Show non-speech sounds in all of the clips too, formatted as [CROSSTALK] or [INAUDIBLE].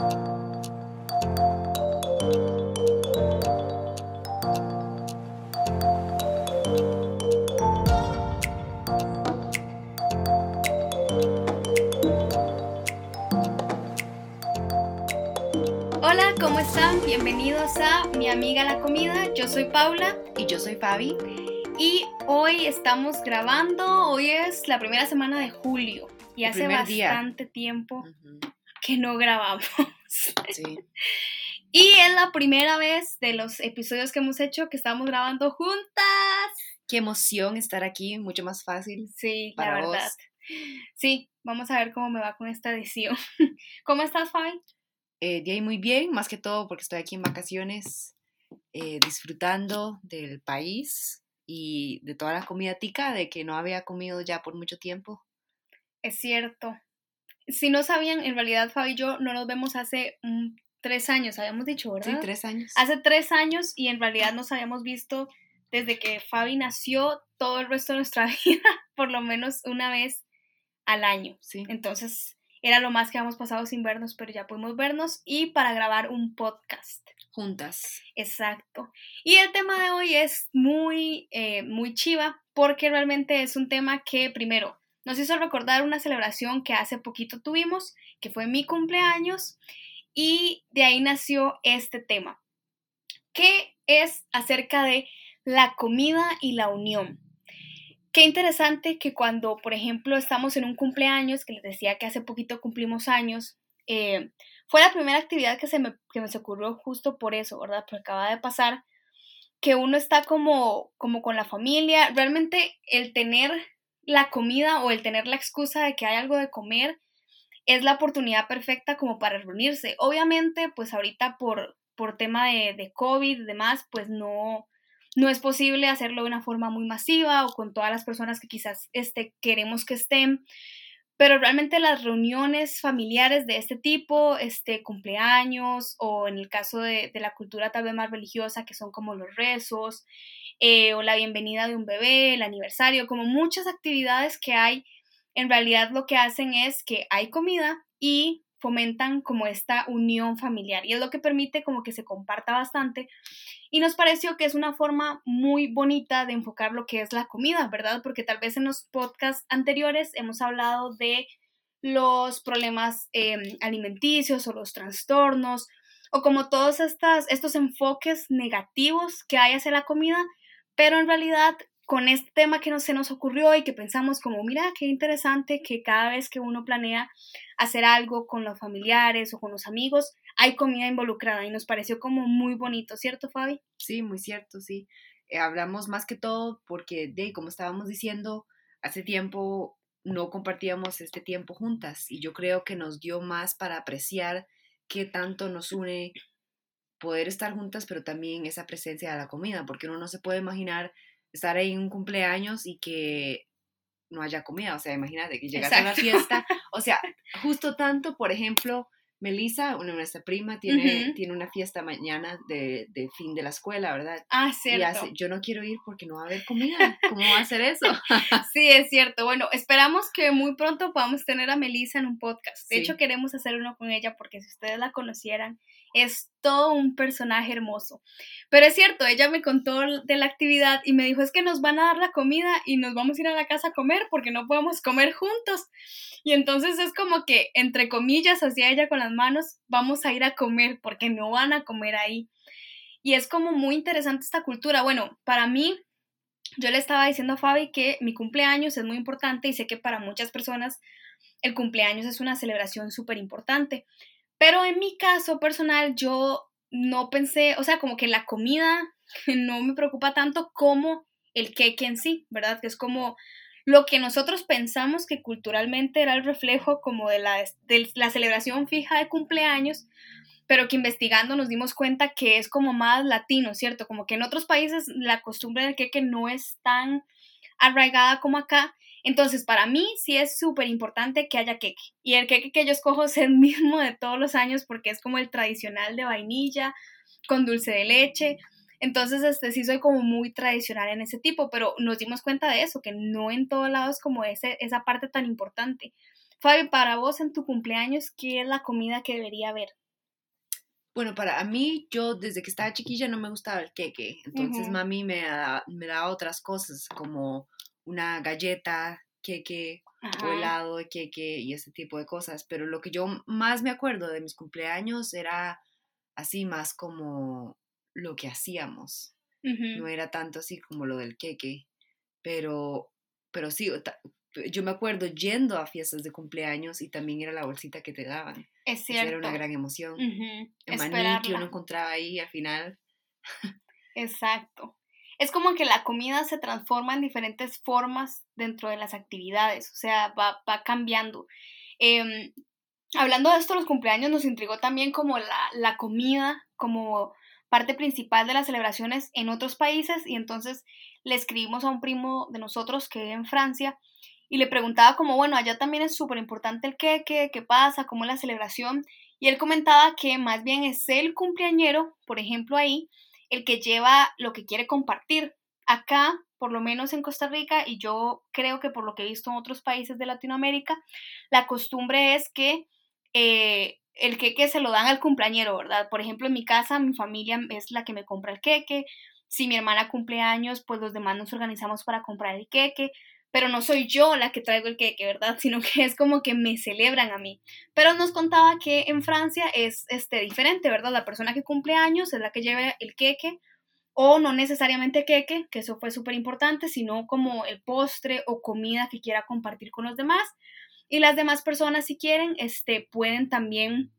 Hola, ¿cómo están? Bienvenidos a Mi Amiga la Comida. Yo soy Paula. Y yo soy Fabi. Y hoy estamos grabando, hoy es la primera semana de julio. Y El hace día. bastante tiempo que no grabamos. [LAUGHS] Sí. Y es la primera vez de los episodios que hemos hecho que estamos grabando juntas. Qué emoción estar aquí, mucho más fácil. Sí, la Para verdad. vos. Sí, vamos a ver cómo me va con esta edición. [LAUGHS] ¿Cómo estás, Fabi? Eh, de ahí muy bien, más que todo porque estoy aquí en vacaciones, eh, disfrutando del país y de toda la comida tica, de que no había comido ya por mucho tiempo. Es cierto. Si no sabían, en realidad Fabi y yo no nos vemos hace tres años, habíamos dicho, ¿verdad? Sí, tres años. Hace tres años y en realidad nos habíamos visto desde que Fabi nació todo el resto de nuestra [LAUGHS] vida, por lo menos una vez al año. Sí. Entonces era lo más que habíamos pasado sin vernos, pero ya pudimos vernos y para grabar un podcast. Juntas. Exacto. Y el tema de hoy es muy, eh, muy chiva porque realmente es un tema que primero nos hizo recordar una celebración que hace poquito tuvimos, que fue mi cumpleaños, y de ahí nació este tema, que es acerca de la comida y la unión. Qué interesante que cuando, por ejemplo, estamos en un cumpleaños, que les decía que hace poquito cumplimos años, eh, fue la primera actividad que se, me, que ocurrió justo por eso, ¿verdad? Porque acaba de pasar que uno está como, como con la familia. Realmente el tener la comida o el tener la excusa de que hay algo de comer es la oportunidad perfecta como para reunirse. Obviamente, pues ahorita por, por tema de, COVID y demás, pues no, no es posible hacerlo de una forma muy masiva o con todas las personas que quizás este, queremos que estén. Pero realmente las reuniones familiares de este tipo, este cumpleaños o en el caso de, de la cultura tal vez más religiosa, que son como los rezos eh, o la bienvenida de un bebé, el aniversario, como muchas actividades que hay, en realidad lo que hacen es que hay comida y fomentan como esta unión familiar y es lo que permite como que se comparta bastante y nos pareció que es una forma muy bonita de enfocar lo que es la comida, ¿verdad? Porque tal vez en los podcasts anteriores hemos hablado de los problemas eh, alimenticios o los trastornos o como todos estas, estos enfoques negativos que hay hacia la comida, pero en realidad con este tema que nos, se nos ocurrió y que pensamos como, mira, qué interesante que cada vez que uno planea hacer algo con los familiares o con los amigos, hay comida involucrada y nos pareció como muy bonito, ¿cierto, Fabi? Sí, muy cierto, sí. Eh, hablamos más que todo porque, de como estábamos diciendo, hace tiempo no compartíamos este tiempo juntas y yo creo que nos dio más para apreciar qué tanto nos une poder estar juntas, pero también esa presencia de la comida, porque uno no se puede imaginar estar ahí en un cumpleaños y que no haya comida, o sea, imagínate que llegas a una fiesta, [LAUGHS] o sea, justo tanto, por ejemplo, Melissa, una, nuestra prima, tiene, tiene una fiesta mañana de, de fin de la escuela, ¿verdad? Ah, Y cierto. hace, yo no quiero ir porque no va a haber comida. ¿Cómo va a hacer eso? [LAUGHS] Sí, es cierto. Bueno, esperamos que muy pronto podamos tener a Melissa en un podcast. De Sí. hecho, queremos hacer uno con ella porque si ustedes la conocieran, es todo un personaje hermoso. Pero es cierto, ella me contó de la actividad y me dijo, es que nos van a dar la comida y nos vamos a ir a la casa a comer porque no podemos comer juntos. Y entonces es como que, entre comillas, hacia ella con las manos, vamos a ir a comer porque no van a comer ahí. Y es como muy interesante esta cultura. Bueno, para mí, yo le estaba diciendo a Fabi que mi cumpleaños es muy importante y sé que para muchas personas el cumpleaños es una celebración súper importante. Pero en mi caso personal, yo no pensé, o sea, como que la comida [LAUGHS] no me preocupa tanto como el cake en sí, ¿verdad? Que es como lo que nosotros pensamos que culturalmente era el reflejo como de la, de la celebración fija de cumpleaños, pero que investigando nos dimos cuenta que es como más latino, ¿cierto? Como que en otros países la costumbre del queque no es tan arraigada como acá. Entonces, para mí sí es súper importante que haya queque. Y el queque que yo escojo es el [LAUGHS] mismo de todos los años porque es como el tradicional de vainilla, con dulce de leche. Entonces, este sí soy como muy tradicional en ese tipo, pero nos dimos cuenta de eso, que no en todos lados como ese, esa parte tan importante. Fabi, para vos en tu cumpleaños, ¿qué es la comida que debería haber? Bueno, para mí, yo desde que estaba chiquilla no me gustaba el queque. Entonces mami me, me daba otras cosas como una galleta, queque, o helado de queque y ese tipo de cosas. Pero lo que yo más me acuerdo de mis cumpleaños era así más como lo que hacíamos. No era tanto así como lo del queque. Pero, pero sí, yo me acuerdo yendo a fiestas de cumpleaños y también era la bolsita que te daban. Es cierto. era una gran emoción. El maní que uno encontraba ahí al final. Exacto. Es como que la comida se transforma en diferentes formas dentro de las actividades, o sea, va, va cambiando. Em, hablando de esto, los cumpleaños nos intrigó también como la, la comida, como parte principal de las celebraciones en otros países y entonces le escribimos a un primo de nosotros que vive en Francia y le preguntaba como, bueno, allá también es súper importante el qué, qué pasa, cómo es la celebración. Y él comentaba que más bien es el cumpleañero, por ejemplo, ahí, el que lleva lo que quiere compartir. Acá, por lo menos en Costa Rica, y yo creo que por lo que he visto en otros países de Latinoamérica, la costumbre es que eh, el queque se lo dan al cumpleañero, ¿verdad? Por ejemplo, en mi casa, mi familia es la que me compra el queque. Si mi hermana cumple años, pues los demás nos organizamos para comprar el queque pero no soy yo la que traigo el queque, ¿verdad? [LAUGHS] Sino que es como que me celebran a mí. Pero nos contaba que en Francia es este, diferente, ¿verdad? La persona que cumple años es la que lleva el queque, o no necesariamente queque, que eso fue súper importante, sino como el postre o comida que quiera compartir con los demás. Y las demás personas, si quieren, este, pueden también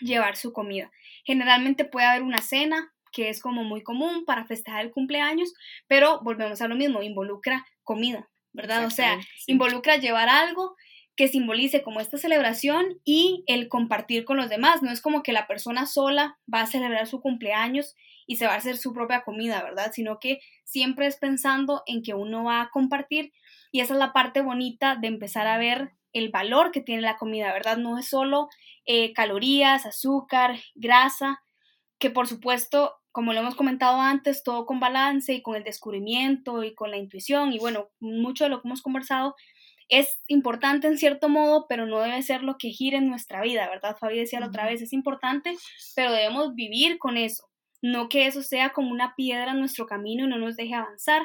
llevar su comida. Generalmente puede haber una cena, que es como muy común para festejar el cumpleaños, pero volvemos a lo mismo, involucra comida. ¿Verdad? O sea, involucra llevar algo que simbolice como esta celebración y el compartir con los demás. No es como que la persona sola va a celebrar su cumpleaños y se va a hacer su propia comida, ¿verdad? Sino que siempre es pensando en que uno va a compartir y esa es la parte bonita de empezar a ver el valor que tiene la comida, ¿verdad? No es solo eh, calorías, azúcar, grasa, que por supuesto como lo hemos comentado antes, todo con balance y con el descubrimiento y con la intuición y bueno, mucho de lo que hemos conversado es importante en cierto modo, pero no debe ser lo que gire en nuestra vida, ¿verdad? Fabi decía la otra vez, es importante, pero debemos vivir con eso, no que eso sea como una piedra en nuestro camino y no nos deje avanzar.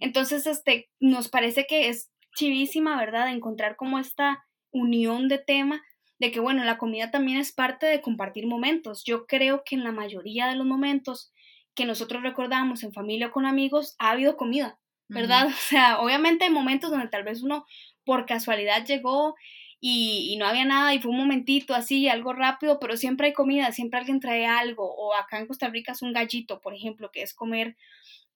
Entonces, este, nos parece que es chivísima, ¿verdad? Encontrar como esta unión de tema de que, bueno, la comida también es parte de compartir momentos. Yo creo que en la mayoría de los momentos que nosotros recordamos en familia o con amigos, ha habido comida, ¿verdad? [LAUGHS] O sea, obviamente hay momentos donde tal vez uno por casualidad llegó y, no había nada y fue un momentito así, algo rápido, pero siempre hay comida, siempre alguien trae algo. O acá en Costa Rica es un gallito, por ejemplo, que es comer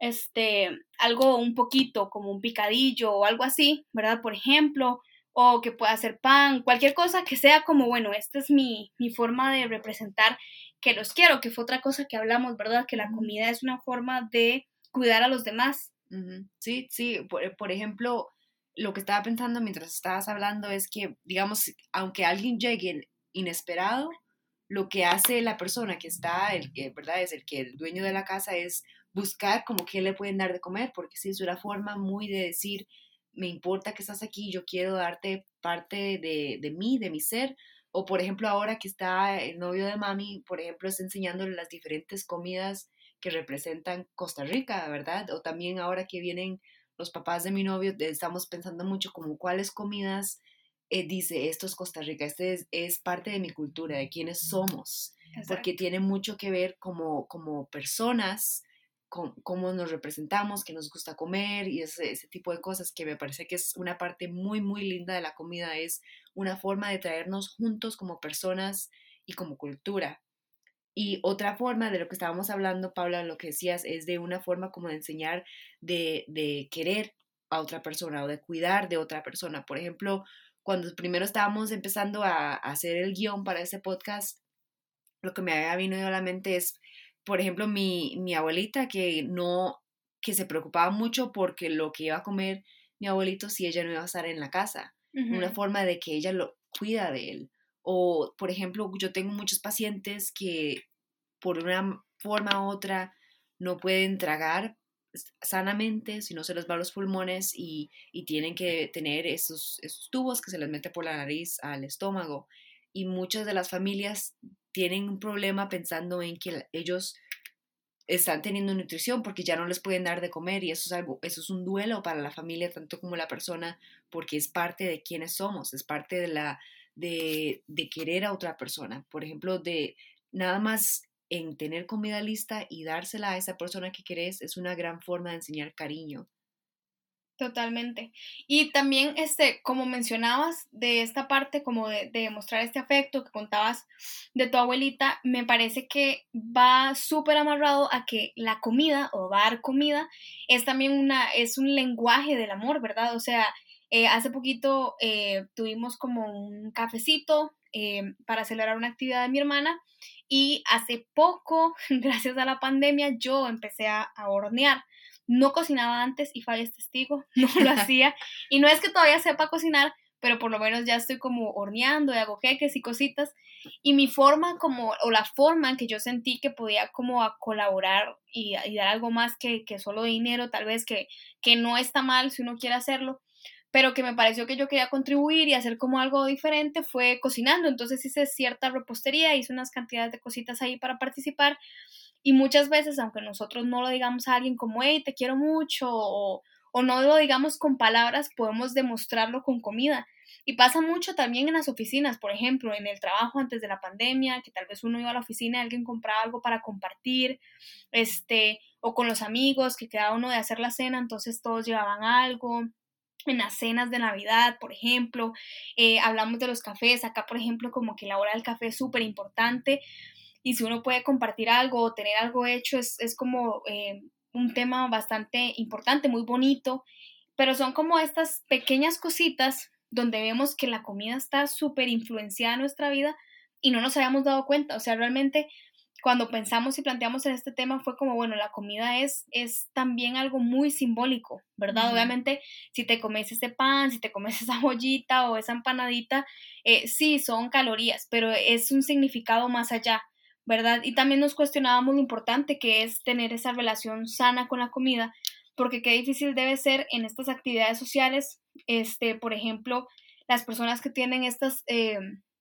este algo un poquito, como un picadillo o algo así, ¿verdad? Por ejemplo, o que pueda hacer pan, cualquier cosa que sea como, bueno, esta es mi, mi forma de representar que los quiero, que fue otra cosa que hablamos, ¿verdad? Que la comida es una forma de cuidar a los demás. Sí, sí, por, por, ejemplo, lo que estaba pensando mientras estabas hablando es que, digamos, aunque alguien llegue inesperado, lo que hace la persona que está, el que, ¿verdad? Es el que el dueño de la casa es buscar como qué le pueden dar de comer, porque sí, es una forma muy de decir, me importa que estás aquí, yo quiero darte parte de, de mí, de mi ser. O por ejemplo, ahora que está el novio de mami, por ejemplo, está enseñándole las diferentes comidas que representan Costa Rica, ¿verdad? O también ahora que vienen los papás de mi novio, estamos pensando mucho como cuáles comidas eh, dice, esto es Costa Rica, este es, parte de mi cultura, de quiénes somos, porque tiene mucho que ver como, como personas cómo nos representamos, qué nos gusta comer y ese, ese, tipo de cosas que me parece que es una parte muy, muy linda de la comida, es una forma de traernos juntos como personas y como cultura. Y otra forma de lo que estábamos hablando, Paula, lo que decías, es de una forma como de enseñar de, de querer a otra persona o de cuidar de otra persona. Por ejemplo, cuando primero estábamos empezando a, hacer el guion para ese podcast, lo que me había venido a la mente es por ejemplo, mi, mi abuelita que no, que se preocupaba mucho porque lo que iba a comer mi abuelito si ella no iba a estar en la casa. Una forma de que ella lo cuida de él. O, por ejemplo, yo tengo muchos pacientes que por una forma u otra no pueden tragar sanamente si no se les va a los pulmones y, y tienen que tener esos, esos, tubos que se les mete por la nariz al estómago. Y muchas de las familias tienen un problema pensando en que ellos están teniendo nutrición porque ya no les pueden dar de comer y eso es algo, eso es un duelo para la familia tanto como la persona porque es parte de quienes somos, es parte de la de, de querer a otra persona. Por ejemplo, de nada más en tener comida lista y dársela a esa persona que querés es una gran forma de enseñar cariño. Totalmente. Y también, este, como mencionabas, de esta parte, como de, de mostrar este afecto que contabas de tu abuelita, me parece que va súper amarrado a que la comida o dar comida es también una, es un lenguaje del amor, ¿verdad? O sea, eh, hace poquito eh, tuvimos como un cafecito eh, para celebrar una actividad de mi hermana y hace poco, [LAUGHS] gracias a la pandemia, yo empecé a hornear no cocinaba antes y Fabi es testigo, [LAUGHS] no lo [LAUGHS] hacía. Y no es que todavía sepa cocinar, pero por lo menos ya estoy como horneando y hago queques y cositas. Y mi forma como, o la forma en que yo sentí que podía como a colaborar y, dar algo más que, que, solo dinero, tal vez que, que no está mal si uno quiere hacerlo, pero que me pareció que yo quería contribuir y hacer como algo diferente fue cocinando. Entonces hice cierta repostería, hice unas cantidades de cositas ahí para participar y muchas veces, aunque nosotros no lo digamos a alguien como, hey, te quiero mucho, o, no lo digamos con palabras, podemos demostrarlo con comida. Y pasa mucho también en las oficinas, por ejemplo, en el trabajo antes de la pandemia, que tal vez uno iba a la oficina y alguien compraba algo para compartir, este, o con los amigos, que quedaba uno de hacer la cena, entonces todos llevaban algo. En las cenas de Navidad, por ejemplo, eh, hablamos de los cafés, acá, por ejemplo, como que la hora del café es súper importante, y si uno puede compartir algo o tener algo hecho, es, como eh, un tema bastante importante, muy bonito, pero son como estas pequeñas cositas donde vemos que la comida está súper influenciada en nuestra vida y no nos habíamos dado cuenta, o sea, realmente cuando pensamos y planteamos en este tema fue como, bueno, la comida es, es también algo muy simbólico, ¿verdad? Obviamente, si te comes ese pan, si te comes [LAUGHS] esa bollita o esa empanadita, eh, sí, son calorías, pero es un significado más allá. ¿Verdad? Y también nos cuestionábamos lo importante que es tener esa relación sana con la comida, porque qué difícil debe ser en estas actividades sociales, este, por ejemplo, las personas que tienen estas, eh,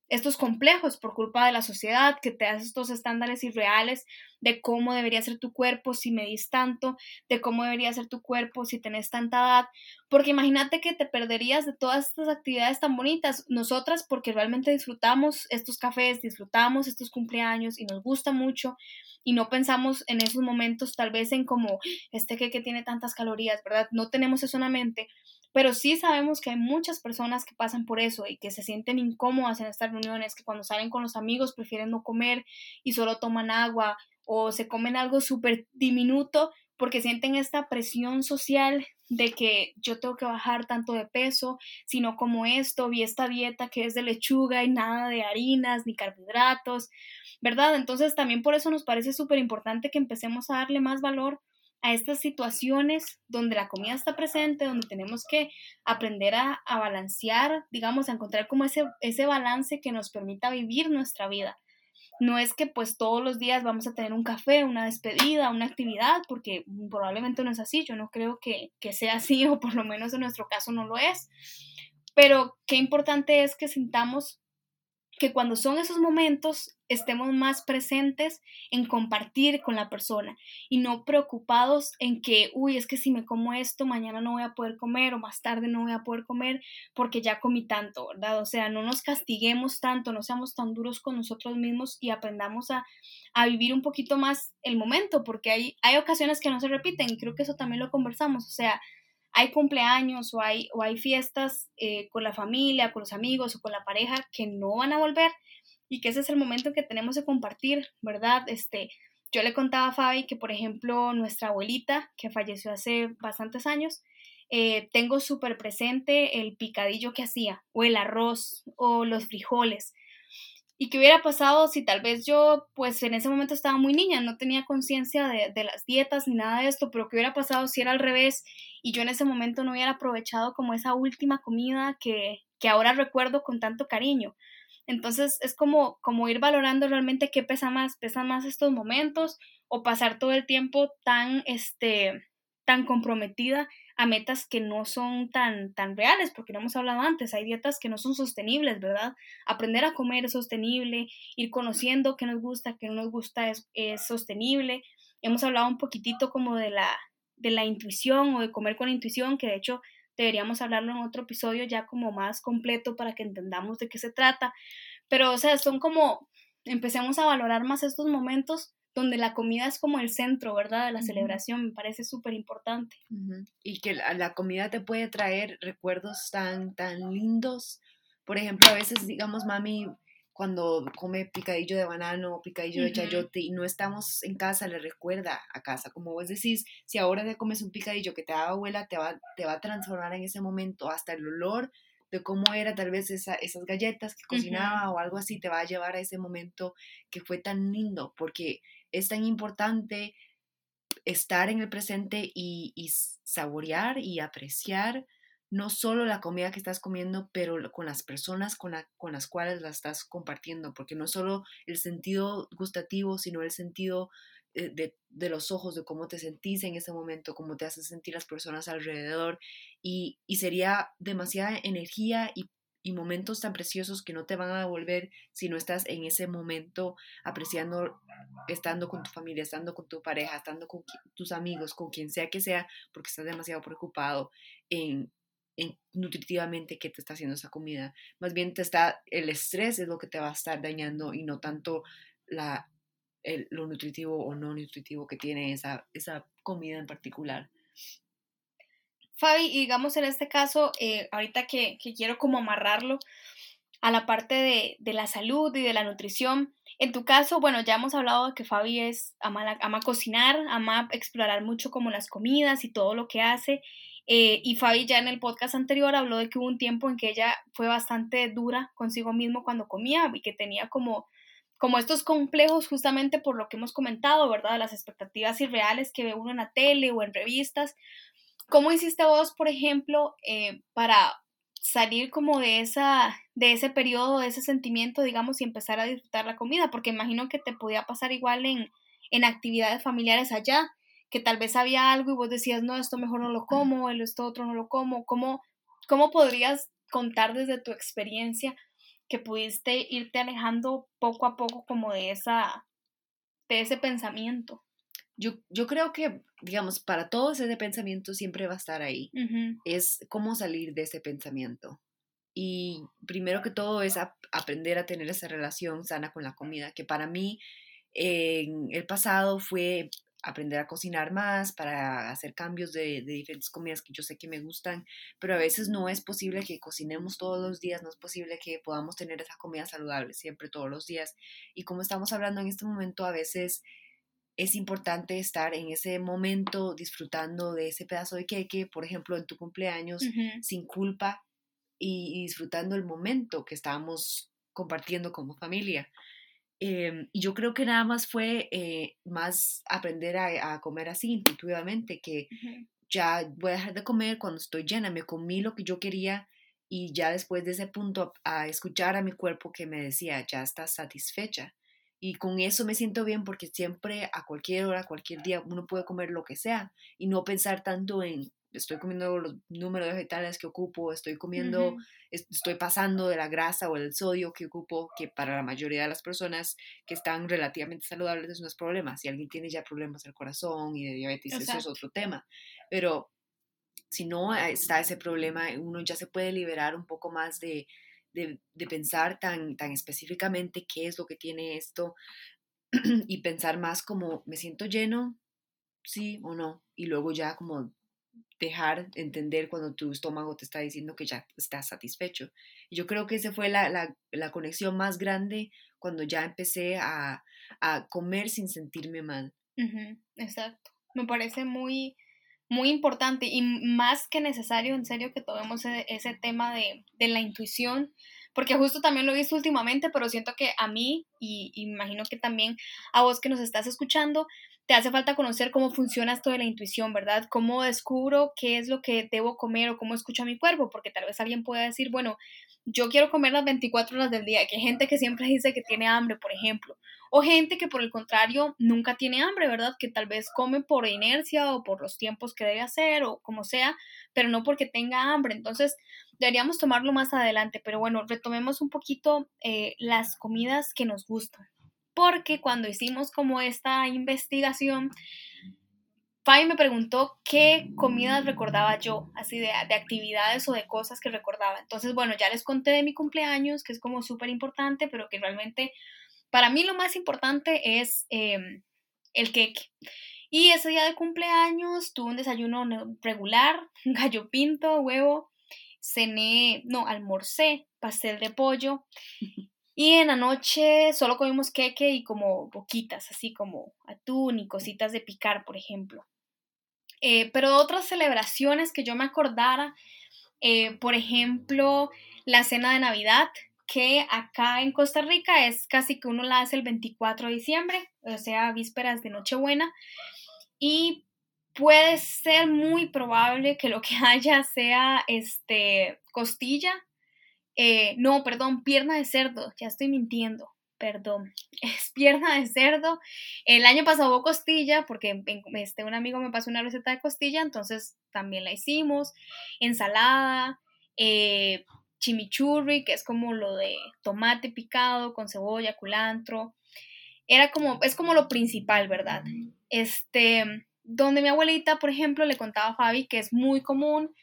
estos complejos por culpa de la sociedad, que te hace estos estándares irreales de cómo debería ser tu cuerpo si medís tanto, de cómo debería ser tu cuerpo si tenés tanta edad, porque imagínate que te perderías de todas estas actividades tan bonitas, nosotras porque realmente disfrutamos estos cafés, disfrutamos estos cumpleaños y nos gusta mucho y no pensamos en esos momentos tal vez en como este que, que tiene tantas calorías, ¿verdad? No tenemos eso en la mente, pero sí sabemos que hay muchas personas que pasan por eso y que se sienten incómodas en estas reuniones, que cuando salen con los amigos prefieren no comer y solo toman agua o se comen algo súper diminuto porque sienten esta presión social de que yo tengo que bajar tanto de peso, si no como esto, vi esta dieta que es de lechuga y nada de harinas ni carbohidratos, ¿verdad? Entonces también por eso nos parece súper importante que empecemos a darle más valor a estas situaciones donde la comida está presente, donde tenemos que aprender a, balancear, digamos, a encontrar como ese, ese balance que nos permita vivir nuestra vida. No es que pues todos los días vamos a tener un café, una despedida, una actividad, porque probablemente no es así, yo no creo que, que sea así [LAUGHS] o por lo menos en nuestro caso no lo es. Pero qué importante es que sintamos que cuando son esos momentos estemos más presentes en compartir con la persona y no preocupados en que, uy, es que si me como esto, mañana no voy a poder comer o más tarde no voy a poder comer porque ya comí tanto, ¿verdad? O sea, no nos castiguemos tanto, no seamos tan duros con nosotros mismos y aprendamos a, a vivir un poquito más el momento porque hay, hay ocasiones que no se repiten y creo que eso también lo conversamos, o sea, hay cumpleaños o hay, o hay fiestas eh, con la familia, con los amigos o con la pareja que no van a volver y que ese es el momento que tenemos de compartir, ¿verdad? Este, yo le contaba a Fabi que, por ejemplo, nuestra abuelita, que falleció hace bastantes años, eh, tengo súper presente el picadillo que hacía, o el arroz, o los frijoles. ¿Y qué hubiera pasado si tal vez yo, pues en ese momento estaba muy niña, no tenía conciencia de, de, las dietas ni nada de esto, pero qué hubiera pasado si era al revés y yo en ese momento no hubiera aprovechado como esa última comida que, que ahora recuerdo con tanto cariño? Entonces es como, como ir valorando realmente qué pesa más, pesan más estos momentos o pasar todo el tiempo tan, este, tan comprometida a metas que no son tan, tan reales, porque lo hemos hablado antes, hay dietas que no son sostenibles, ¿verdad? Aprender a comer es sostenible, ir conociendo qué nos gusta, qué no nos gusta es, es sostenible. Hemos hablado un poquitito como de la, de la intuición o de comer con intuición, que de hecho deberíamos hablarlo en otro episodio ya como más completo para que entendamos de qué se trata. Pero, o sea, son como, empecemos a valorar más estos momentos donde la comida es como el centro, ¿verdad? De la celebración, me parece súper importante. Y que la, comida te puede traer recuerdos tan, tan lindos. Por ejemplo, a veces, digamos, mami, cuando come picadillo de banano o picadillo de chayote y no estamos en casa, le recuerda a casa. Como vos decís, si ahora te comes un picadillo que te da abuela, te va, te va a transformar en ese momento. Hasta el olor de cómo era tal vez esa, esas galletas que cocinaba o algo así, te va a llevar a ese momento que fue tan lindo, porque es tan importante estar en el presente y, saborear y apreciar no solo la comida que estás comiendo, pero con las personas con, con las cuales la estás compartiendo, porque no solo el sentido gustativo, sino el sentido eh, de, de, los ojos, de cómo te sentís en ese momento, cómo te hacen sentir las personas alrededor, y, y sería demasiada energía y y momentos tan preciosos que no te van a devolver si no estás en ese momento apreciando, estando con tu familia, estando con tu pareja, estando con tus amigos, con quien sea que sea, porque estás demasiado preocupado en, en nutritivamente qué te está haciendo esa comida. Más bien te está, el estrés es lo que te va a estar dañando y no tanto la, lo nutritivo o no nutritivo que tiene esa, esa comida en particular. Fabi, digamos en este caso, eh, ahorita que, quiero como amarrarlo a la parte de, la salud y de la nutrición, en tu caso, bueno, ya hemos hablado de que Fabi es, ama, ama cocinar, ama explorar mucho como las comidas y todo lo que hace, eh, y Fabi ya en el podcast anterior habló de que hubo un tiempo en que ella fue bastante dura consigo mismo cuando comía y que tenía como como estos complejos justamente por lo que hemos comentado, ¿verdad? Las expectativas irreales que ve uno en la tele o en revistas. ¿Cómo hiciste vos, por ejemplo, eh, para salir como de, esa, de ese periodo, de ese sentimiento, digamos, y empezar a disfrutar la comida? Porque imagino que te podía pasar igual en, en actividades familiares allá, que tal vez había algo y vos decías, no, esto mejor no lo como, esto otro no lo como. ¿Cómo, cómo podrías contar desde tu experiencia que pudiste irte alejando poco a poco como de, esa, de ese pensamiento? Yo, yo creo que, digamos, para todos ese pensamiento siempre va a estar ahí. Es cómo salir de ese pensamiento. Y primero que todo es aprender a tener esa relación sana con la comida, que para mí en el pasado fue aprender a cocinar más, para hacer cambios de, de, diferentes comidas que yo sé que me gustan, pero a veces no es posible que cocinemos todos los días, no es posible que podamos tener esa comida saludable siempre, todos los días. Y como estamos hablando en este momento, a veces es importante estar en ese momento disfrutando de ese pedazo de queque, por ejemplo, en tu cumpleaños, sin culpa y, disfrutando el momento que estábamos compartiendo como familia. Em, y yo creo que nada más fue eh, más aprender a, comer así intuitivamente, que ya voy a dejar de comer cuando estoy llena, me comí lo que yo quería y ya después de ese punto a escuchar a mi cuerpo que me decía, ya estás satisfecha y con eso me siento bien porque siempre a cualquier hora, cualquier día, uno puede comer lo que sea y no pensar tanto en estoy comiendo los números de vegetales que ocupo, estoy comiendo, estoy pasando de la grasa o el sodio que ocupo, que para la mayoría de las personas que están relativamente saludables es problema. Si alguien tiene ya problemas del corazón y de diabetes, eso es otro tema. Pero si no está ese problema, uno ya se puede liberar un poco más de, de, pensar tan, tan específicamente qué es lo que tiene esto [CLEARS THROAT] y pensar más como, ¿me siento lleno? Sí o no. Y luego ya como dejar entender cuando tu estómago te está diciendo que ya estás satisfecho. Y yo creo que esa fue la, la, la, conexión más grande cuando ya empecé a, a comer sin sentirme mal. exacto. Me parece muy, muy importante y más que necesario, en serio, que tomemos e, ese, tema de, de, la intuición, porque justo también lo he visto últimamente, pero siento que a mí, y, imagino que también a vos que nos estás escuchando, te hace falta conocer cómo funciona esto de la intuición, ¿verdad? Cómo descubro qué es lo que debo comer o cómo escucho a mi cuerpo, porque tal vez alguien pueda decir, bueno, yo quiero comer las 24 horas del día, que hay gente que siempre [LAUGHS] dice que tiene hambre, por ejemplo, O gente que por el contrario nunca tiene hambre, ¿verdad? Que tal vez come por inercia o por los tiempos que debe hacer o como sea, pero no porque tenga hambre. Entonces, deberíamos tomarlo más adelante. Pero bueno, retomemos un poquito eh, las comidas que nos gustan. Porque cuando hicimos como esta investigación, Fabi me preguntó qué comidas recordaba yo, así de, de, actividades o de cosas que recordaba. Entonces, bueno, ya les conté de mi cumpleaños, que es como súper importante, pero que realmente para mí lo más importante es em, el cake. Y ese día de cumpleaños tuve un desayuno regular, [LAUGHS] gallo pinto, huevo, cené, no, almorcé pastel de pollo. [LAUGHS] Y en la noche solo comimos queque y como boquitas, así como atún y cositas de picar, por ejemplo. Eh, pero otras celebraciones que yo me acordara, eh, por ejemplo, la cena de Navidad, que acá en Costa Rica es casi que uno la hace el 24 de diciembre, o sea, vísperas de Nochebuena, y puede ser muy probable que lo que [LAUGHS] haya sea este costilla, eh, no, perdón, pierna de cerdo, ya estoy mintiendo, perdón, [LAUGHS] es pierna de cerdo. El año pasado hubo costilla porque este, un amigo me pasó una receta de costilla, entonces también la hicimos. Ensalada, eh, chimichurri, que es como lo de tomate picado con cebolla, culantro. Era como, es como lo principal, ¿verdad? Este, donde mi abuelita, por ejemplo, le contaba a Fabi que es muy común.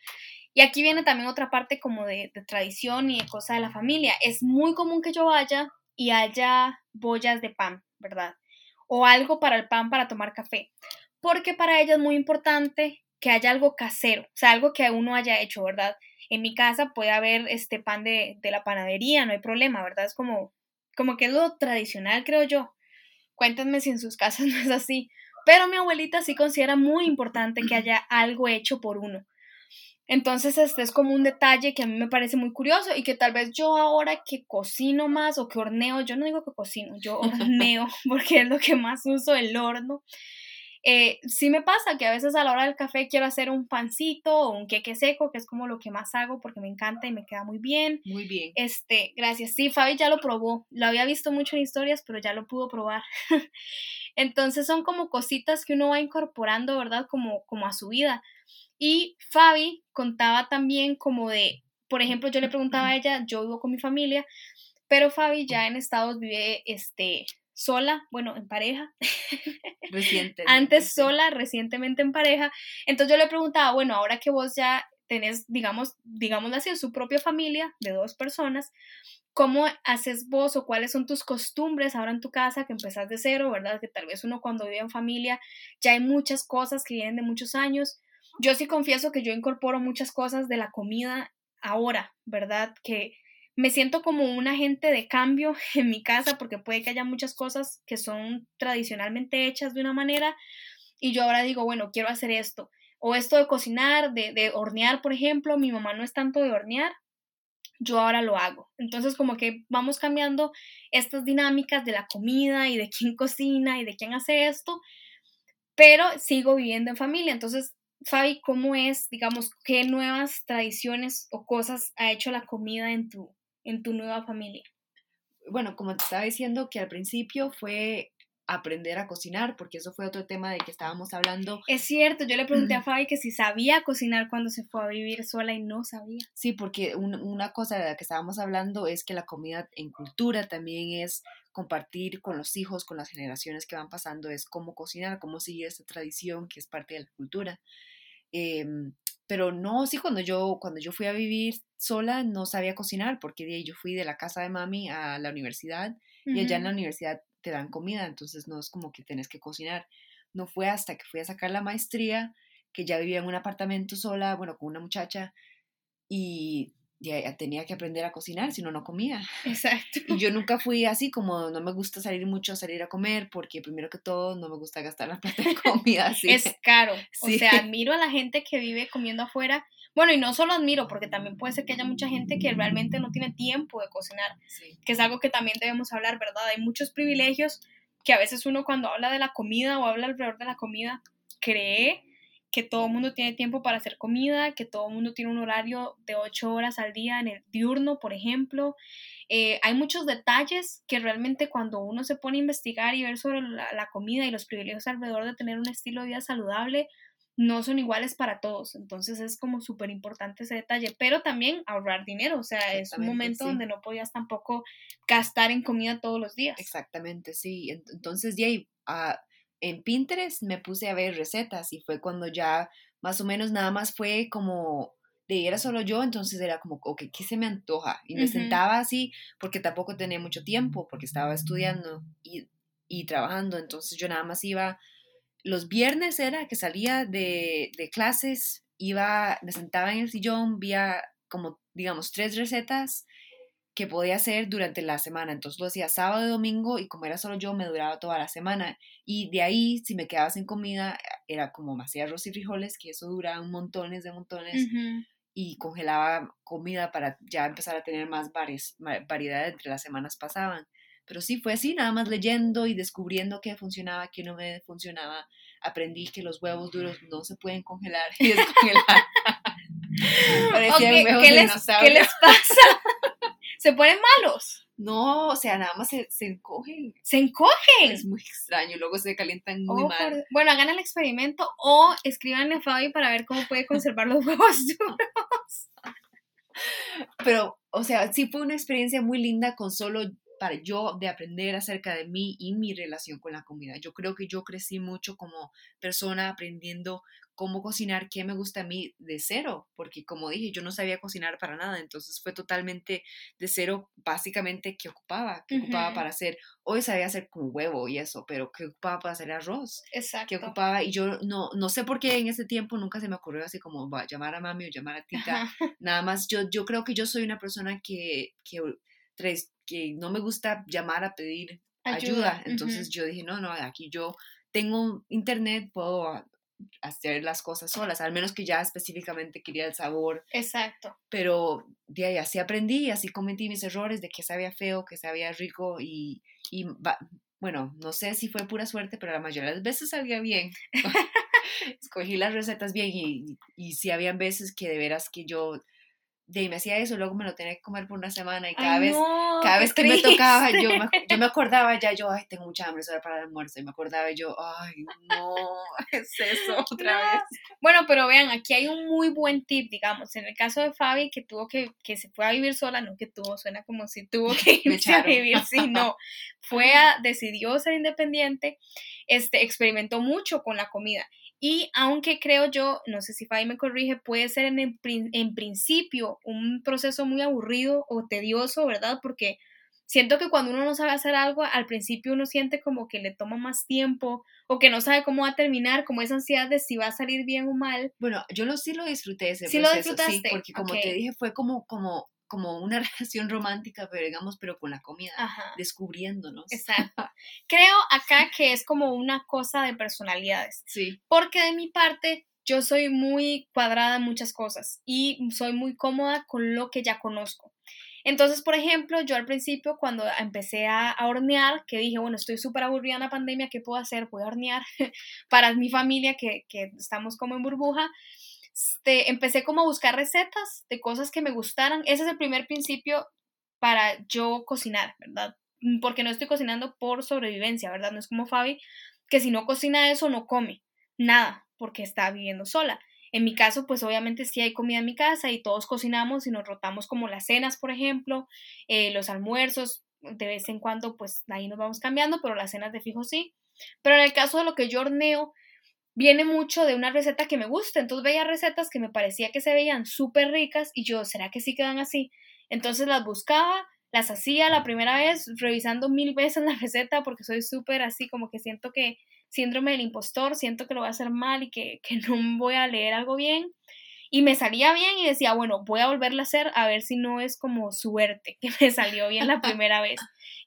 Y aquí viene también otra parte como de, tradición y de cosa de la familia. Es muy común que yo vaya y haya bollas de pan, ¿verdad? O algo para el pan para tomar café. Porque para ella es muy importante que haya algo casero, o sea, algo que uno haya hecho, ¿verdad? En mi casa puede haber este pan de, de la panadería, no hay problema, ¿verdad? Es como, como que es lo tradicional, creo yo. Cuéntenme si en sus casas [LAUGHS] no es así. Pero mi abuelita sí considera muy importante que haya algo hecho por uno. Entonces, este es como un detalle que a mí me parece muy curioso y que tal vez yo ahora que cocino más o que horneo, yo no digo que cocino, yo [LAUGHS] horneo porque es lo que más uso, el horno. Eh, sí me pasa que a veces a la hora del café quiero hacer un pancito o un queque seco, que es como lo que más hago porque me encanta y me queda muy bien. Muy bien. Este, gracias. Sí, Fabi ya lo probó. Lo había visto mucho en historias, pero ya lo pudo probar. [LAUGHS] Entonces son como cositas que uno va incorporando, ¿verdad? Como, como a su vida. Y Fabi contaba también como de, por ejemplo, yo le preguntaba a ella, yo vivo con mi familia, pero Fabi ya en Estados vive este, sola, bueno, en pareja. [LAUGHS] Recientemente. Antes sola, recientemente en pareja. Entonces yo le preguntaba, bueno, ahora que vos ya tenés, digamos, digamos así, su propia familia de dos personas, ¿cómo haces vos o cuáles son tus costumbres ahora en tu casa que empezás de cero, verdad? Que tal vez uno cuando vive en familia ya hay muchas cosas que vienen de muchos años yo sí confieso que yo incorporo muchas cosas de la comida ahora, ¿verdad? Que me siento como un agente de cambio [LAUGHS] en mi casa porque puede que haya muchas cosas que son tradicionalmente hechas de una manera y yo ahora digo, bueno, quiero hacer esto. O esto de cocinar, de, de hornear, por ejemplo, mi mamá no es tanto de hornear, yo ahora lo hago. Entonces como que vamos cambiando estas dinámicas de la comida y de quién cocina y de quién hace esto, pero sigo viviendo en familia. Entonces Fabi, ¿cómo es, digamos, qué nuevas tradiciones o cosas ha hecho la comida en tu, en tu nueva familia? Bueno, como te estaba diciendo, que al principio fue aprender a cocinar, porque eso fue otro tema de que estábamos hablando. Es cierto, yo le pregunté a Fabi que si sabía cocinar cuando se fue a vivir sola y no sabía. Sí, porque una cosa de la que estábamos hablando es que la comida en cultura también es compartir con los hijos, con las generaciones que van pasando, es cómo cocinar, cómo seguir esta tradición que es parte de la cultura. Em, pero no, sí, cuando yo, cuando yo fui a vivir sola no sabía cocinar porque yo fui de la casa de mami a la universidad y allá en la universidad te dan comida, entonces no es como que tenés que cocinar. No fue hasta que fui a sacar la maestría que ya vivía en un apartamento sola, bueno, con una muchacha y ya tenía que aprender a cocinar, si no, no comía. [LAUGHS] Exacto. Y yo nunca fui así, como no me gusta salir mucho a salir a comer, porque primero que todo no me gusta gastar la [LAUGHS] plata en comida. Así. Es caro. [LAUGHS] O sea, admiro a la gente que vive comiendo afuera. Bueno, y no solo admiro, porque también puede ser que haya mucha gente que realmente no tiene tiempo de cocinar, que es algo que también debemos hablar, ¿verdad? Hay muchos privilegios que a veces uno cuando habla de la comida o habla alrededor de la comida cree que todo el mundo tiene tiempo para hacer comida, que todo el mundo tiene un horario de 8 horas al día en el diurno, por ejemplo. Eh, hay muchos detalles que realmente cuando uno se pone a investigar y ver sobre la, comida y los privilegios alrededor de tener un estilo de vida saludable, no son iguales para todos. Entonces es como súper importante ese detalle, pero también ahorrar dinero. O sea, es un momento donde no podías tampoco gastar en comida todos los días. Exactamente, sí. Entonces, Jay, uh, en Pinterest me puse a ver recetas y fue cuando ya más o menos nada más fue como de era solo yo, entonces era como, ok, ¿qué se me antoja? Y me sentaba así porque tampoco tenía mucho tiempo, porque estaba estudiando y, y, trabajando, entonces yo nada más iba, los viernes era que salía de, de clases, iba, me sentaba en el sillón, vía como, digamos, tres recetas que podía hacer durante la semana. Entonces lo hacía sábado y domingo y como era solo yo, me duraba toda la semana. Y de ahí, si me quedaba sin comida, era como me hacía arroz y frijoles, que eso duraba montones de montones. Y congelaba comida para ya empezar a tener más variedad entre las semanas pasaban. Pero sí, fue así, nada más leyendo y descubriendo qué funcionaba, qué no me funcionaba. Aprendí que los huevos duros no se pueden congelar y descongelar. [LAUGHS] [LAUGHS] ¿Qué, les, ¿Qué les pasa? Se ponen malos. No, o sea, nada más se, se encogen. Se encogen. Es muy extraño, luego se calientan muy oh, mal. Bueno, hagan el experimento o escríbanle a Fabi para ver cómo puede conservar los huevos [LAUGHS] duros. Pero, o sea, sí fue una experiencia muy linda con solo para yo de aprender acerca de mí y mi relación con la comida. Yo creo que yo crecí mucho como persona aprendiendo cómo cocinar, qué me gusta a mí de cero, porque como dije, yo no sabía cocinar para nada, entonces fue totalmente de cero, básicamente, qué ocupaba, qué ocupaba para hacer, hoy sabía hacer con huevo y eso, pero qué ocupaba para hacer arroz, Exacto. qué ocupaba, y yo no, no sé por qué en ese tiempo nunca se me ocurrió así como va, llamar a mami o llamar a tita, [LAUGHS] nada más, yo, yo creo que yo soy una persona que, que, que no me gusta llamar a pedir ayuda, entonces yo dije, no, no, aquí yo tengo internet, puedo hacer las cosas solas, al menos que ya específicamente quería el sabor. Exacto. Pero de ahí así aprendí, así cometí mis errores de que sabía feo, que sabía rico y, y bueno, no sé si fue pura suerte, pero la mayoría de las veces salía bien. [LAUGHS] Escogí las recetas bien y, y, sí habían veces que de veras que yo de me hacía eso, luego me lo tenía que comer por una semana y cada vez, cada vez que me tocaba, yo me, [LAUGHS] yo me acordaba ya, yo, ay, tengo mucha hambre, eso era para el almuerzo, y me acordaba y yo, ay, no, [LAUGHS] es eso otra vez. Bueno, pero vean, aquí hay un muy buen tip, digamos, en el caso de Fabi, que tuvo que, que se fue a vivir sola, no que tuvo, suena como si tuvo [LAUGHS] que irse a vivir, sí, no, fue a, decidió ser independiente, este, experimentó mucho con la comida, y aunque creo yo, no sé si Fabi me corrige, puede ser en, en principio un proceso muy aburrido o tedioso, ¿verdad? Porque siento que cuando uno no sabe hacer algo, al principio uno siente como que le toma más tiempo o que no sabe cómo va a terminar, como esa ansiedad de si va a salir bien o mal. Bueno, yo lo, sí lo disfruté ese ¿Sí proceso, lo disfrutaste? sí, porque como te dije, fue como, como como una [LAUGHS] relación romántica, pero digamos, pero con la comida, descubriéndonos. Exacto. Creo acá que es como una cosa de personalidades. Sí. Porque de mi parte, yo soy muy cuadrada en muchas cosas y soy muy cómoda con lo que ya conozco. Entonces, por ejemplo, yo al principio cuando empecé a, hornear, que dije, bueno, estoy súper aburrida en la pandemia, ¿qué puedo hacer? Voy a hornear [LAUGHS] para mi familia, que, que estamos como en burbuja. Este, empecé como a buscar recetas de cosas que me gustaran. Ese es el primer principio para yo cocinar, ¿verdad? Mm, porque no estoy cocinando por sobrevivencia, ¿verdad? No es como Fabi, que si no cocina eso no come nada, porque está viviendo sola. En mi caso, pues obviamente sí hay comida en mi casa y todos cocinamos y nos rotamos como las cenas, por ejemplo, eh, los almuerzos, de vez en cuando, pues ahí nos vamos cambiando, pero las cenas de fijo sí. Pero en el caso de lo que yo horneo, viene mucho de una receta que me gusta. Entonces veía recetas que me parecía que se veían súper ricas y yo, ¿será que sí quedan así? Entonces las buscaba, las hacía la primera vez, revisando mil veces la [LAUGHS] receta porque soy súper así, como que siento que síndrome del impostor, siento que lo voy a hacer mal y que, que no [LAUGHS] voy a leer algo bien y me salía bien y decía, bueno, voy a volverla a hacer a ver si no es como suerte que [LAUGHS] me salió bien la primera vez.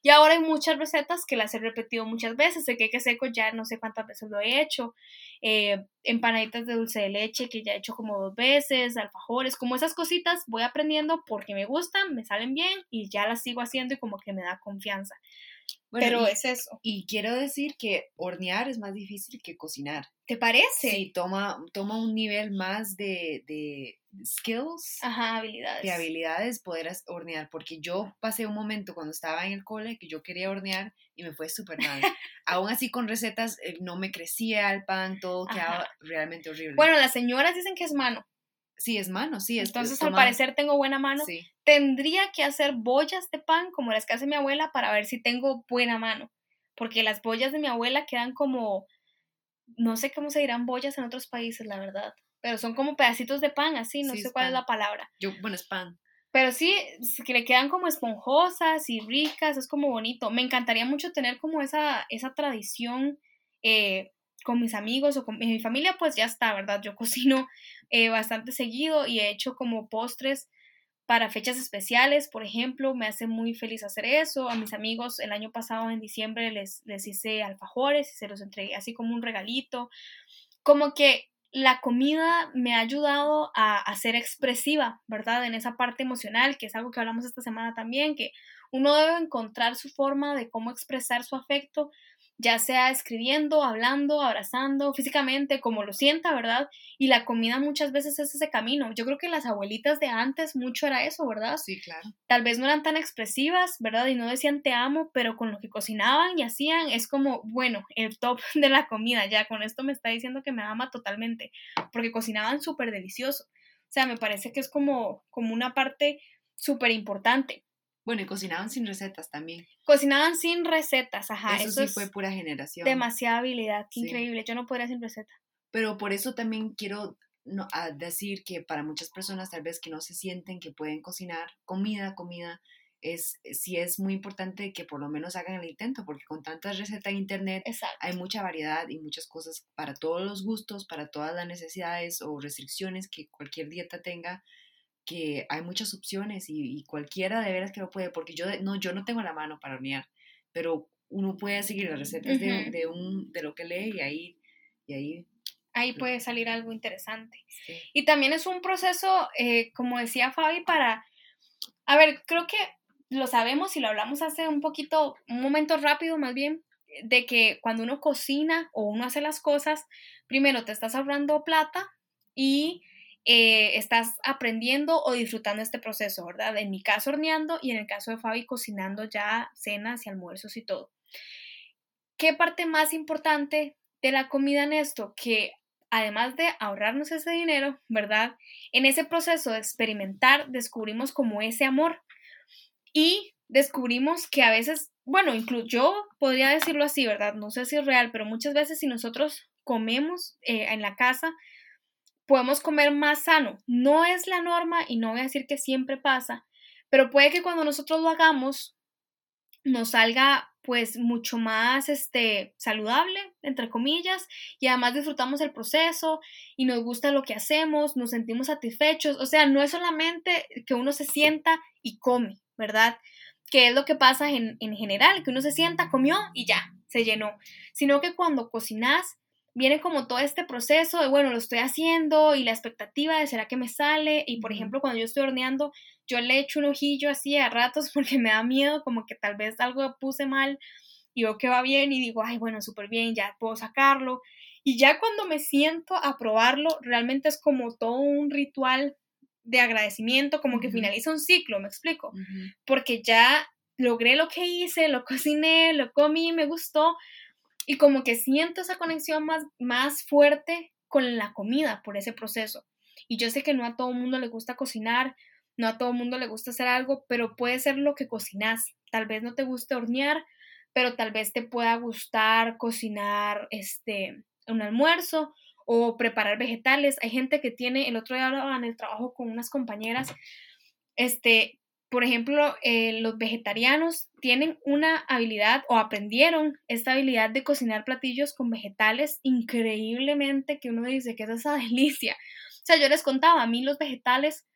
Y ahora hay muchas recetas que las he repetido muchas veces, el queque seco ya no sé cuántas veces lo he hecho, eh, empanaditas de dulce de leche que ya he hecho como dos veces, alfajores, como esas cositas voy aprendiendo porque me gustan, me salen bien y ya las sigo haciendo y como que me da confianza. Pero y, es eso. Y quiero decir que hornear es más difícil que cocinar. ¿Te parece? Sí, toma, toma un nivel más de, de skills. Ajá, habilidades. De habilidades poder hornear, porque yo pasé un momento cuando estaba en el cole que yo quería hornear y me fue súper mal. [LAUGHS] Aún así con recetas eh, no me crecía el pan, todo quedaba realmente horrible. Bueno, las señoras dicen que es mano. Sí, es mano, sí. Es, Entonces, al parecer tengo buena mano. Sí. Tendría que hacer bollas de pan como las que hace mi abuela para ver si tengo buena mano. Porque las bollas de mi abuela quedan como, no sé cómo se dirán bollas en otros países, la verdad. Pero son como pedacitos de pan, así, no Sí, sé cuál es la palabra. Yo, bueno, es pan. Pero sí, sí que le quedan como esponjosas y ricas, es como bonito. Me encantaría mucho tener como esa, esa tradición eh, con mis amigos o con mi familia, pues ya está, ¿verdad? Yo [LAUGHS] cocino eh, bastante seguido y he hecho como postres para fechas especiales, por ejemplo, me hace muy feliz hacer eso. A mis amigos el año pasado en diciembre les, les hice alfajores y se los entregué así como un regalito. Como que la comida me ha ayudado a, a, ser expresiva, ¿verdad? En esa parte emocional, que es algo que hablamos esta semana también, que uno debe encontrar su forma de cómo expresar su afecto, ya sea escribiendo, hablando, abrazando, físicamente, como lo sienta, ¿verdad? Y la comida muchas veces es ese camino. Yo creo que las abuelitas de antes mucho era eso, ¿verdad? Sí, claro. Tal vez no eran tan expresivas, ¿verdad? Y no decían te amo, pero con lo que cocinaban y hacían es como, bueno, el top [LAUGHS] de la comida. Ya con esto me está diciendo que me ama totalmente, porque cocinaban súper delicioso. O sea, me parece que es como, como una parte súper importante. Bueno, y cocinaban sin recetas también. Cocinaban sin recetas, ajá. Eso, eso sí fue pura generación. Demasiada habilidad, qué Sí. increíble. Yo no podría sin receta. Pero por eso también quiero no, a decir que para muchas personas tal vez que no se sienten que pueden cocinar comida, comida, es sí es muy importante que por lo menos hagan el intento, porque con tantas recetas en internet Exacto. hay mucha variedad y muchas cosas para todos los gustos, para todas las necesidades o restricciones que cualquier dieta tenga, que hay muchas opciones y, y cualquiera de veras que lo puede, porque yo de- no, yo no tengo la mano para hornear, pero uno puede seguir las recetas de, Ujú. de un, de lo que lee y ahí, y ahí Ahí puede salir algo interesante. sí. Y también es un proceso, eh, como decía Fabi, para... A ver, creo que lo sabemos y lo hablamos hace un poquito, un momento rápido más bien, de que cuando uno cocina o uno hace las cosas, primero te estás ahorrando plata y eh, estás aprendiendo o disfrutando este proceso, ¿verdad? En mi caso horneando y en el caso de Fabi cocinando ya cenas y almuerzos y todo. ¿Qué parte más importante de la comida en esto? Que además de ahorrarnos ese dinero, ¿verdad? En ese proceso de experimentar descubrimos como ese amor y descubrimos que a veces, bueno, incluso yo podría decirlo así, ¿verdad? No sé si es real, pero muchas veces si nosotros comemos eh, en la casa, podemos comer más sano. No es la norma y no voy a decir que siempre pasa, pero puede que cuando nosotros lo hagamos nos salga pues mucho más este saludable entre comillas y además disfrutamos el proceso y nos gusta lo que hacemos, nos sentimos satisfechos, o sea, no es solamente que uno se sienta y come, ¿verdad? Que es lo que pasa en, en general, que uno se sienta, comió y ya, se llenó, sino que cuando cocinas viene como todo este proceso de, bueno, lo estoy haciendo y la expectativa de será que me sale. Y por ejemplo, cuando yo estoy horneando, yo le echo un ojillo así a ratos [LAUGHS] porque me da miedo, como que tal vez algo puse mal y veo que va bien y digo, ay, bueno, súper bien, ya puedo sacarlo. Y ya cuando me siento a probarlo, realmente es como todo un ritual de agradecimiento, como que finaliza un ciclo, me explico porque ya logré lo que hice, lo cociné, lo comí, me gustó y como que siento esa conexión más, más fuerte con la comida por ese proceso. Y yo sé que no a todo el mundo le gusta cocinar, no a todo el mundo le gusta hacer algo, pero puede ser lo que cocinas. Tal vez no te guste hornear, pero tal vez te pueda gustar cocinar este un almuerzo o preparar vegetales. Hay gente que tiene, el otro día hablaba en el trabajo con unas compañeras, este, por ejemplo, eh, los vegetarianos tienen una habilidad o aprendieron esta habilidad de cocinar platillos con vegetales increíblemente que uno dice que es esa [LAUGHS] delicia. O sea, yo les contaba, a mí los vegetales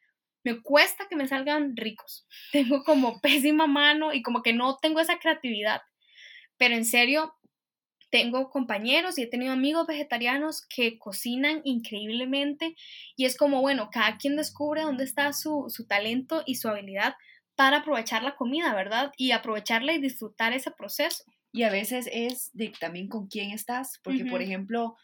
me cuesta que me salgan ricos. [LAUGHS] Tengo como pésima mano y como que no tengo esa creatividad. Pero en serio, tengo compañeros y he tenido amigos vegetarianos que cocinan increíblemente y es como, bueno, cada quien descubre dónde está su, su talento y su habilidad para aprovechar la comida, ¿verdad? Y aprovecharla y disfrutar ese proceso. Y a veces es de también con quién estás, porque por ejemplo,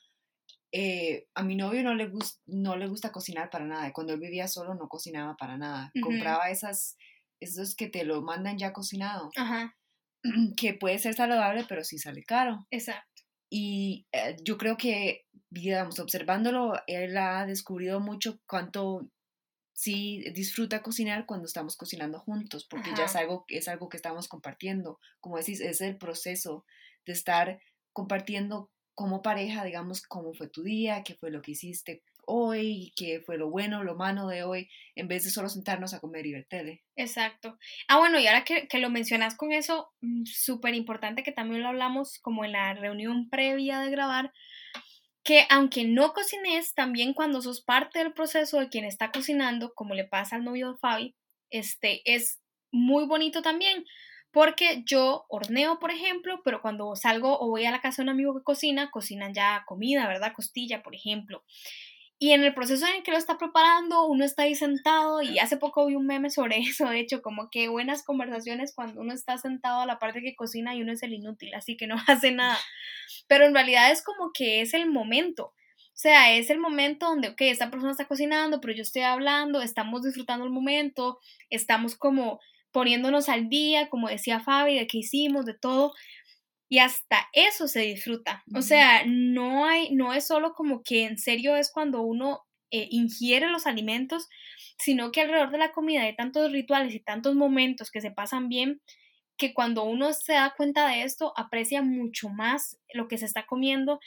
eh, a mi novio no le, gus- no le gusta cocinar para nada. Cuando él vivía solo no cocinaba para nada. Ujú. Compraba esas, esos que te lo mandan ya cocinado, Ajá, [CLEARS THROAT] que puede ser saludable, pero sí sale caro. exacto. Y eh, yo creo que, digamos, observándolo, él ha descubrido mucho cuánto sí disfruta cocinar cuando estamos cocinando juntos, porque ya es algo, es algo que estamos compartiendo. Como decís, es el proceso de estar compartiendo como pareja, digamos, cómo fue tu día, qué fue lo que hiciste hoy, qué fue lo bueno, lo malo de hoy, en vez de solo sentarnos a comer y ver tele. Exacto. Ah, bueno, y ahora que, que lo mencionas con eso, mm, súper importante que también lo hablamos como en la reunión previa de grabar, que aunque no cocines, también cuando sos parte del proceso de quien está cocinando, como le pasa al novio de Fabi, este, es muy bonito también, porque yo horneo, por ejemplo, pero cuando salgo o voy a la casa de un amigo que cocina, cocinan ya comida, ¿verdad? Costilla, por ejemplo. Y en el proceso en el que lo está preparando, uno está ahí sentado y hace poco vi un meme sobre eso, de hecho, como que buenas conversaciones cuando uno está sentado a la parte que cocina y uno es el inútil, así que no [LAUGHS] hace nada. Pero en realidad es como que es el momento. O sea, es el momento donde, ok, esta persona está cocinando, pero yo estoy hablando, estamos disfrutando el momento, estamos como poniéndonos al día, como decía Fabi, de qué hicimos, de todo y hasta eso se disfruta. O sea, no hay, no es solo como que en serio es cuando uno eh, ingiere los alimentos, sino que alrededor de la comida hay tantos rituales y tantos momentos que se pasan bien que cuando uno se da cuenta de esto aprecia mucho más lo que se está comiendo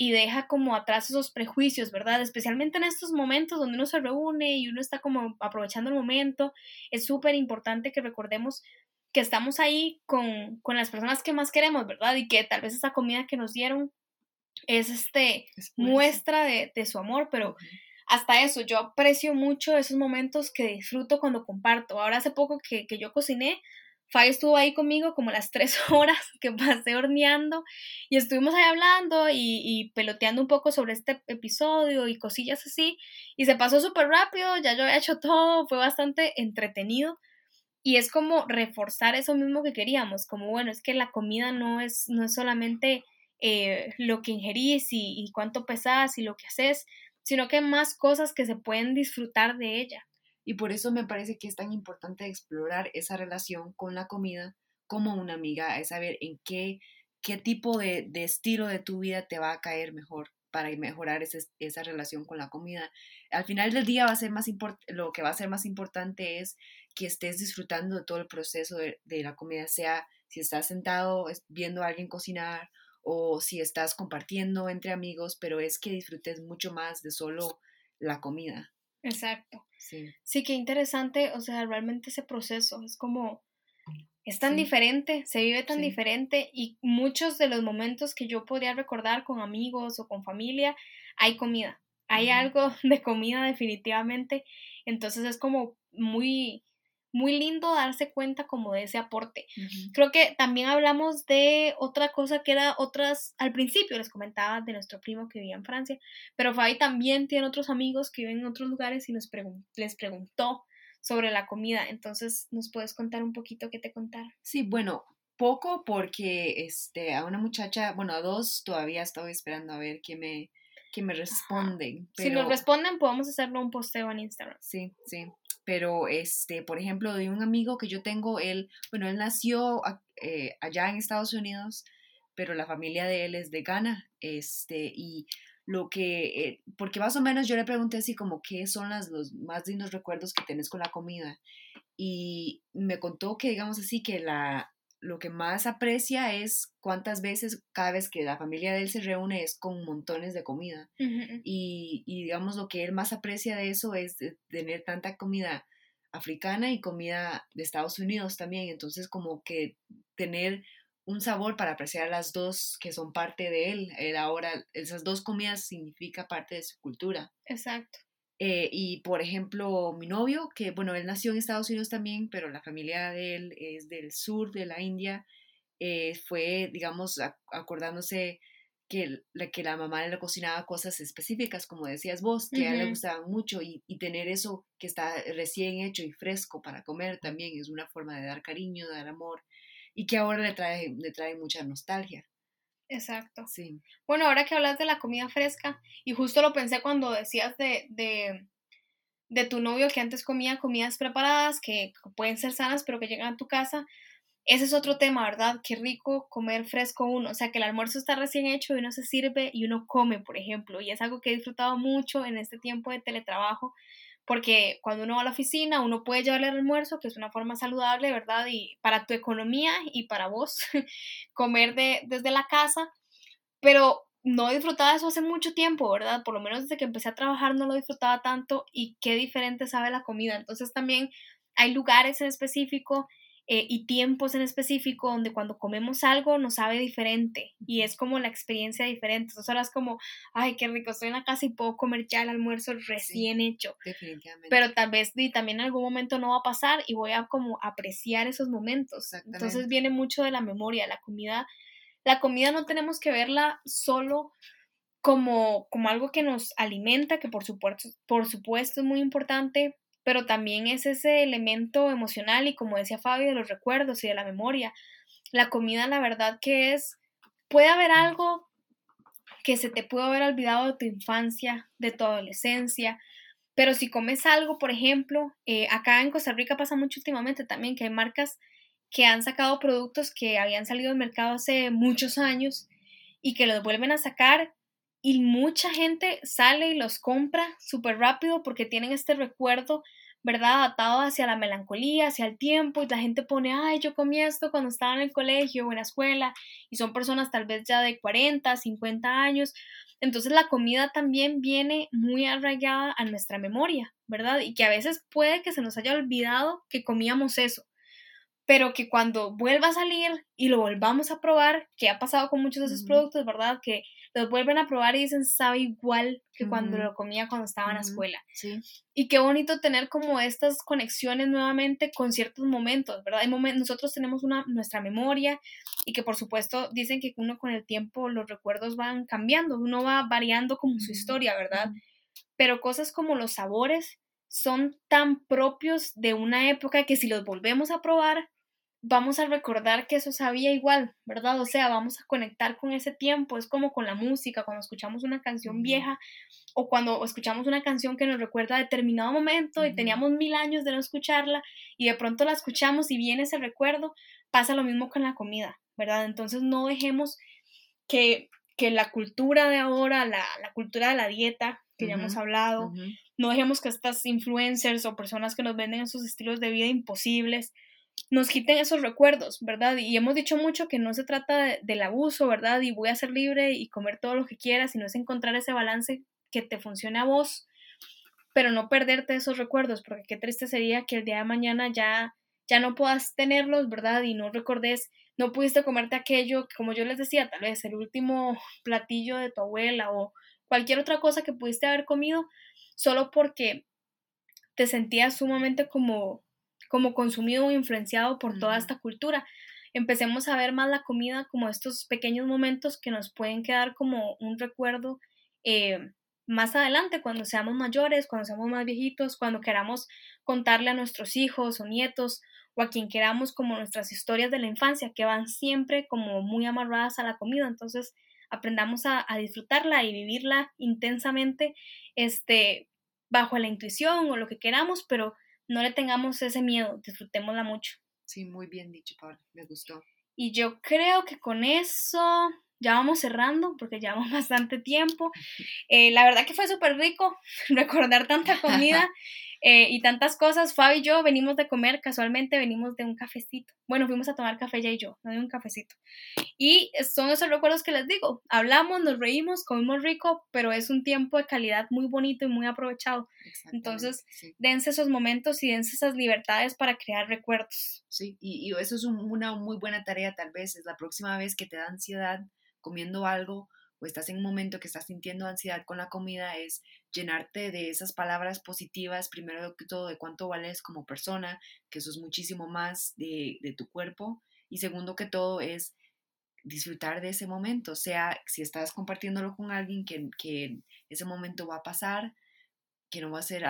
y deja como atrás esos prejuicios, ¿verdad? Especialmente en estos momentos donde uno se reúne y uno está como aprovechando el momento, es súper importante que recordemos que estamos ahí con, con las personas que más queremos, ¿verdad? Y que tal vez esa comida que nos dieron es este Es muestra de, de su amor, pero hasta eso, yo aprecio mucho esos momentos que disfruto cuando comparto. Ahora hace poco que, que yo cociné, Fai estuvo ahí conmigo como las [LAUGHS] tres horas que pasé horneando y estuvimos ahí hablando y, y peloteando un poco sobre este episodio y cosillas así y se pasó súper rápido, ya yo había hecho todo, fue bastante entretenido y es como reforzar eso mismo que queríamos, como bueno, es que la comida no es, no es solamente eh, lo que ingerís y, y cuánto pesas y lo que haces, sino que hay más cosas que se pueden disfrutar de ella. Y por eso me parece que es tan importante explorar esa relación con la comida como una amiga, es saber en qué, qué tipo de, de estilo de tu vida te va a caer mejor para mejorar ese- esa relación con la comida. Al final del día va a ser más lo que va a ser más importante es que estés disfrutando de todo el proceso de, de la comida, sea si estás sentado viendo a alguien cocinar o si estás compartiendo entre amigos, pero es que disfrutes mucho más de solo la comida. Exacto. Sí. Sí, qué interesante, o sea, realmente ese proceso es como, es tan Sí. diferente, se vive tan Sí. diferente y muchos de los momentos que yo podría recordar con amigos o con familia, hay comida, hay algo [LAUGHS] de comida definitivamente, entonces es como muy, muy lindo darse cuenta como de ese aporte. Creo que también hablamos de otra cosa que era otras, al principio les comentaba de nuestro primo que vivía en Francia, pero Fabi también tiene otros amigos que viven en otros lugares y nos pregun- les preguntó sobre la comida, entonces nos puedes contar un poquito qué te contaron. Sí, bueno, poco porque este, a una muchacha, bueno, a dos todavía estoy esperando a ver qué me, qué me responden. Si nos responden podemos hacerlo un posteo en Instagram. Sí, sí. Pero, este, por ejemplo, de un amigo que yo tengo, él, bueno, él nació eh, allá en Estados Unidos, pero la familia de él es de Ghana, este, y lo que, eh, porque más o menos yo le pregunté así como qué son los más lindos recuerdos que tenés con la comida, y me contó que, digamos así, que la, lo que más aprecia es cuántas veces, cada vez que la familia de él se reúne, es con montones de comida. Y, y digamos lo que él más aprecia de eso es de tener tanta comida africana y comida de Estados Unidos también. Entonces como que tener un sabor para apreciar las dos que son parte de él. Él ahora, esas dos comidas significa parte de su cultura. Exacto. Eh, y por ejemplo, mi novio, que bueno, él nació en Estados Unidos también, pero la familia de él es del sur de la India, eh, fue, digamos, ac- acordándose que, la, que la mamá le cocinaba cosas específicas, como decías vos, que a él le gustaban mucho y, y, tener eso que está recién hecho y fresco para comer también es una forma de dar cariño, de dar amor y que ahora le trae, le trae mucha nostalgia. Exacto. Sí. Bueno, ahora que hablas de la comida fresca, y justo lo pensé cuando decías de, de, de tu novio que antes comía comidas preparadas, que pueden ser sanas, pero que llegan a tu casa, ese es otro tema, ¿verdad? Qué rico comer fresco uno, o sea, que el almuerzo está recién hecho y uno se sirve y uno come, por ejemplo, y es algo que he disfrutado mucho en este tiempo de teletrabajo, porque cuando uno va a la oficina, uno puede llevarle el almuerzo, que es una forma saludable, ¿verdad? Y para tu economía y para vos, [LAUGHS] comer de, desde la casa, pero no disfrutaba eso hace mucho tiempo, ¿verdad? Por lo menos desde que empecé a trabajar no lo disfrutaba tanto y qué diferente sabe la comida. Entonces también hay lugares en específico eh, y tiempos en específico donde cuando comemos algo nos sabe diferente y es como la experiencia diferente. Entonces ahora es como, ay, qué rico, estoy en la casa y puedo comer ya el almuerzo recién hecho. Definitivamente. Pero tal vez y también en algún momento no va a pasar y voy a como apreciar esos momentos. Entonces viene mucho de la memoria, la comida. La comida no tenemos que verla solo como, como algo que nos alimenta, que por supuesto, por supuesto es muy importante, pero también es ese elemento emocional y como decía Fabio, de los recuerdos y de la memoria. La comida, la verdad que es, puede haber algo que se te pudo haber olvidado de tu infancia, de tu adolescencia, pero si comes algo, por ejemplo, eh, acá en Costa Rica pasa mucho últimamente también que hay marcas que han sacado productos que habían salido al mercado hace muchos años y que los vuelven a sacar y mucha gente sale y los compra súper rápido porque tienen este recuerdo, ¿verdad? Atado hacia la melancolía, hacia el tiempo y la gente pone, ay, yo comí esto cuando estaba en el colegio o en la escuela y son personas tal vez ya de 40, 50 años. Entonces la comida también viene muy arraigada a nuestra memoria, ¿verdad? Y que a veces puede que se nos haya olvidado que comíamos eso pero que cuando vuelva a salir y lo volvamos a probar, que ha pasado con muchos de esos productos, ¿verdad? Que los vuelven a probar y dicen, sabe igual que cuando lo comía cuando estaba en la escuela. Sí. Y qué bonito tener como estas conexiones nuevamente con ciertos momentos, ¿verdad? Hay momentos, nosotros tenemos una, nuestra memoria y que por supuesto dicen que uno con el tiempo los recuerdos van cambiando, uno va variando como su historia, ¿verdad? Pero cosas como los sabores son tan propios de una época que si los volvemos a probar, vamos a recordar que eso sabía igual, ¿verdad? O sea, vamos a conectar con ese tiempo, es como con la música, cuando escuchamos una canción vieja o cuando escuchamos una canción que nos recuerda a determinado momento y teníamos mil años de no escucharla y de pronto la escuchamos y viene ese recuerdo, pasa lo mismo con la comida, ¿verdad? Entonces no dejemos que, que la cultura de ahora, la, la cultura de la dieta, que ya hemos hablado, no dejemos que estas influencers o personas que nos venden esos estilos de vida imposibles, nos quiten esos recuerdos, ¿verdad? Y hemos dicho mucho que no se trata del abuso, ¿verdad? Y voy a ser libre y comer todo lo que quiera, sino es encontrar ese balance que te funcione a vos, pero no perderte esos recuerdos, porque qué triste sería que el día de mañana ya, ya no puedas tenerlos, ¿verdad? Y no recordes, no pudiste comerte aquello, como yo les decía, tal vez el último platillo de tu abuela o cualquier otra cosa que pudiste haber comido, solo porque te sentías sumamente como como consumido o influenciado por toda esta cultura. Empecemos a ver más la comida como estos pequeños momentos que nos pueden quedar como un recuerdo eh, más adelante, cuando seamos mayores, cuando seamos más viejitos, cuando queramos contarle a nuestros hijos o nietos o a quien queramos como nuestras historias de la infancia, que van siempre como muy amarradas a la comida. Entonces, aprendamos a, a disfrutarla y vivirla intensamente, este, bajo la intuición o lo que queramos, pero no le tengamos ese miedo, disfrutémosla mucho. Sí, muy bien dicho, Pablo, me gustó. Y yo creo que con eso ya vamos cerrando porque [LAUGHS] llevamos bastante tiempo. [LAUGHS] Eh, la verdad que fue súper rico [LAUGHS] recordar tanta comida. Eh, y tantas cosas. Fabi y yo venimos de comer, casualmente venimos de un cafecito. Bueno, fuimos a tomar café ya y yo, no de un cafecito. Y son esos recuerdos que les digo. Hablamos, nos reímos, comimos rico, pero es un tiempo de calidad muy bonito y muy aprovechado. Entonces, dense esos momentos y dense esas libertades para crear recuerdos. Sí, y, eso es una muy buena tarea tal vez. Es la próxima vez que te da ansiedad comiendo algo o estás en un momento que estás sintiendo ansiedad con la comida, es llenarte de esas palabras positivas, primero que todo, de cuánto vales como persona, que eso es muchísimo más de, tu cuerpo, y segundo que todo es disfrutar de ese momento, sea si estás compartiéndolo con alguien que, ese momento va a pasar, que no va a ser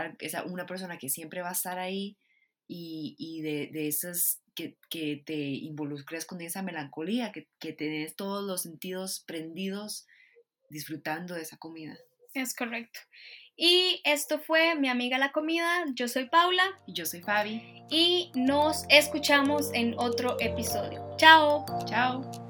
una persona que siempre va a estar ahí y, de, esas que, que, te involucres con esa melancolía, que, que tenés todos los sentidos prendidos disfrutando de esa comida. Es correcto. Y esto fue Mi amiga la comida. Yo soy Paula. Y yo soy Fabi. Y nos escuchamos en otro episodio. Chao. Chao.